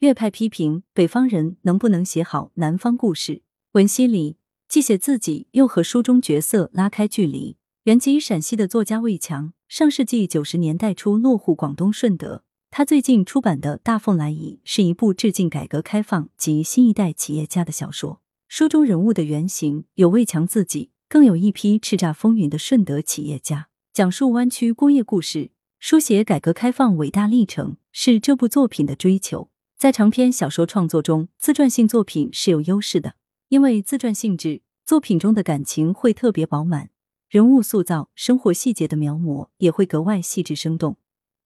岳派批评北方人能不能写好南方故事？文西里既写自己，又和书中角色拉开距离。原籍陕西的作家魏强，上世纪九十年代初落户广东顺德。他最近出版的《大凤来仪》是一部致敬改革开放及新一代企业家的小说。书中人物的原型有魏强自己，更有一批叱咤风云的顺德企业家。讲述湾区工业故事，书写改革开放伟大历程，是这部作品的追求。在长篇小说创作中，自传性作品是有优势的，因为自传性质，作品中的感情会特别饱满，人物塑造、生活细节的描摹也会格外细致生动。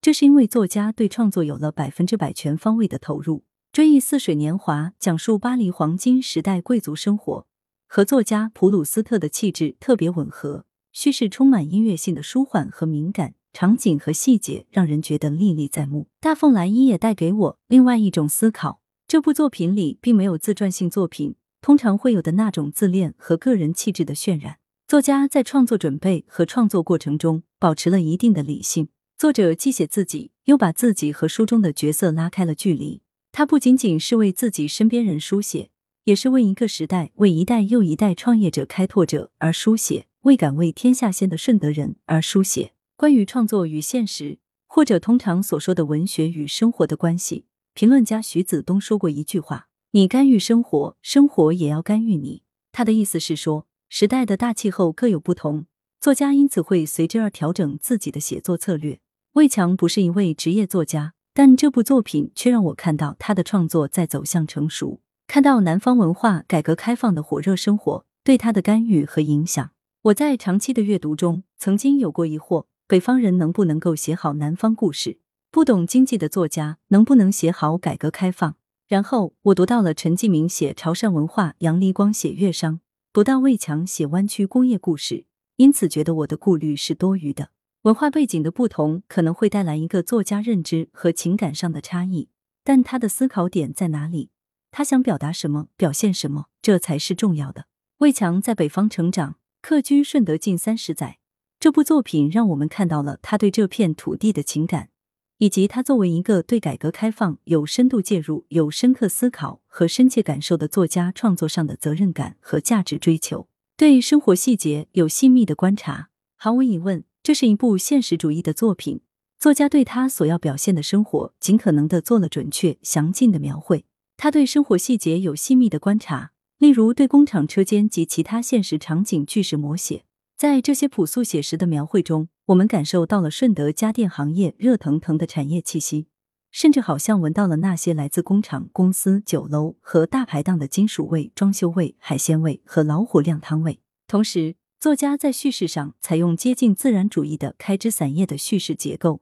这是因为作家对创作有了百分之百全方位的投入。追忆似水年华，讲述巴黎黄金时代贵族生活，和作家普鲁斯特的气质特别吻合。叙事充满音乐性的舒缓和敏感，场景和细节让人觉得历历在目。大凤来一也带给我另外一种思考。这部作品里并没有自传性作品通常会有的那种自恋和个人气质的渲染。作家在创作准备和创作过程中保持了一定的理性。作者既写自己，又把自己和书中的角色拉开了距离。他不仅仅是为自己身边人书写，也是为一个时代、为一代又一代创业者、开拓者而书写，为敢为天下先的顺德人而书写。关于创作与现实，或者通常所说的文学与生活的关系，评论家徐子东说过一句话：“你干预生活，生活也要干预你。”他的意思是说，时代的大气候各有不同，作家因此会随之而调整自己的写作策略。魏强不是一位职业作家。但这部作品却让我看到他的创作在走向成熟，看到南方文化改革开放的火热生活对他的干预和影响。我在长期的阅读中曾经有过疑惑：北方人能不能够写好南方故事？不懂经济的作家能不能写好改革开放？然后我读到了陈继明写潮汕文化，杨黎光写粤商，读到魏强写湾区工业故事，因此觉得我的顾虑是多余的。文化背景的不同可能会带来一个作家认知和情感上的差异，但他的思考点在哪里？他想表达什么？表现什么？这才是重要的。魏强在北方成长，客居顺德近三十载。这部作品让我们看到了他对这片土地的情感，以及他作为一个对改革开放有深度介入、有深刻思考和深切感受的作家创作上的责任感和价值追求，对生活细节有细密的观察。毫无疑问。这是一部现实主义的作品，作家对他所要表现的生活尽可能的做了准确详尽的描绘。他对生活细节有细密的观察，例如对工厂车间及其他现实场景巨石摹写。在这些朴素写实的描绘中，我们感受到了顺德家电行业热腾腾的产业气息，甚至好像闻到了那些来自工厂、公司、酒楼和大排档的金属味、装修味、海鲜味和老虎靓汤味。同时，作家在叙事上采用接近自然主义的开枝散叶的叙事结构，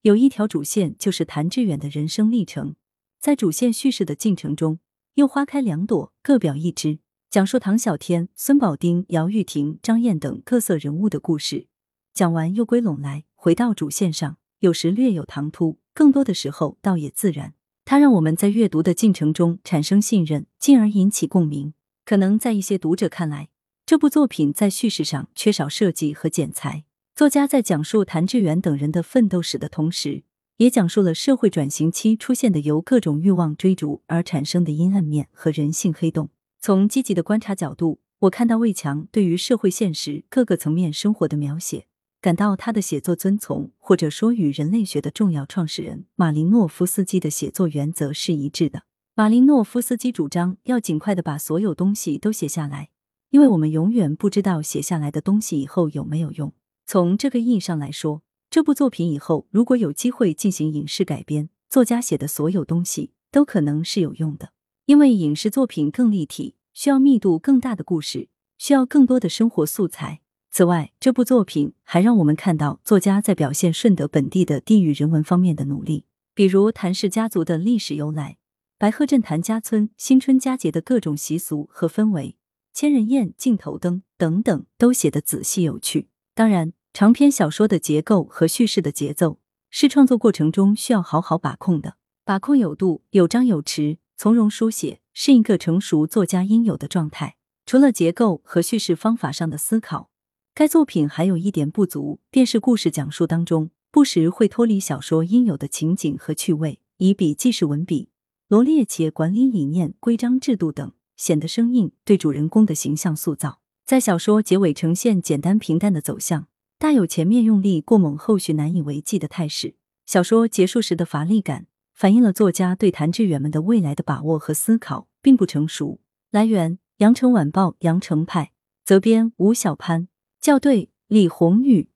有一条主线就是谭志远的人生历程，在主线叙事的进程中，又花开两朵，各表一枝，讲述唐小天、孙宝丁、姚玉婷、张燕等各色人物的故事。讲完又归拢来，回到主线上，有时略有唐突，更多的时候倒也自然。它让我们在阅读的进程中产生信任，进而引起共鸣。可能在一些读者看来。这部作品在叙事上缺少设计和剪裁。作家在讲述谭志远等人的奋斗史的同时，也讲述了社会转型期出现的由各种欲望追逐而产生的阴暗面和人性黑洞。从积极的观察角度，我看到魏强对于社会现实各个层面生活的描写，感到他的写作遵从或者说与人类学的重要创始人马林诺夫斯基的写作原则是一致的。马林诺夫斯基主张要尽快的把所有东西都写下来。因为我们永远不知道写下来的东西以后有没有用。从这个意义上来说，这部作品以后如果有机会进行影视改编，作家写的所有东西都可能是有用的。因为影视作品更立体，需要密度更大的故事，需要更多的生活素材。此外，这部作品还让我们看到作家在表现顺德本地的地域人文方面的努力，比如谭氏家族的历史由来、白鹤镇谭家村新春佳节的各种习俗和氛围。千人宴、镜头灯等等都写得仔细有趣。当然，长篇小说的结构和叙事的节奏是创作过程中需要好好把控的。把控有度、有章有弛、从容书写，是一个成熟作家应有的状态。除了结构和叙事方法上的思考，该作品还有一点不足，便是故事讲述当中不时会脱离小说应有的情景和趣味，以笔记式文笔，罗列企业管理理念、规章制度等，显得生硬，对主人公的形象塑造，在小说结尾呈现简单平淡的走向，大有前面用力过猛，后续难以为继的态势。小说结束时的乏力感，反映了作家对谭志远们的未来的把握和思考并不成熟。来源：羊城晚报羊城派，责编吴小潘，校对：李红玉。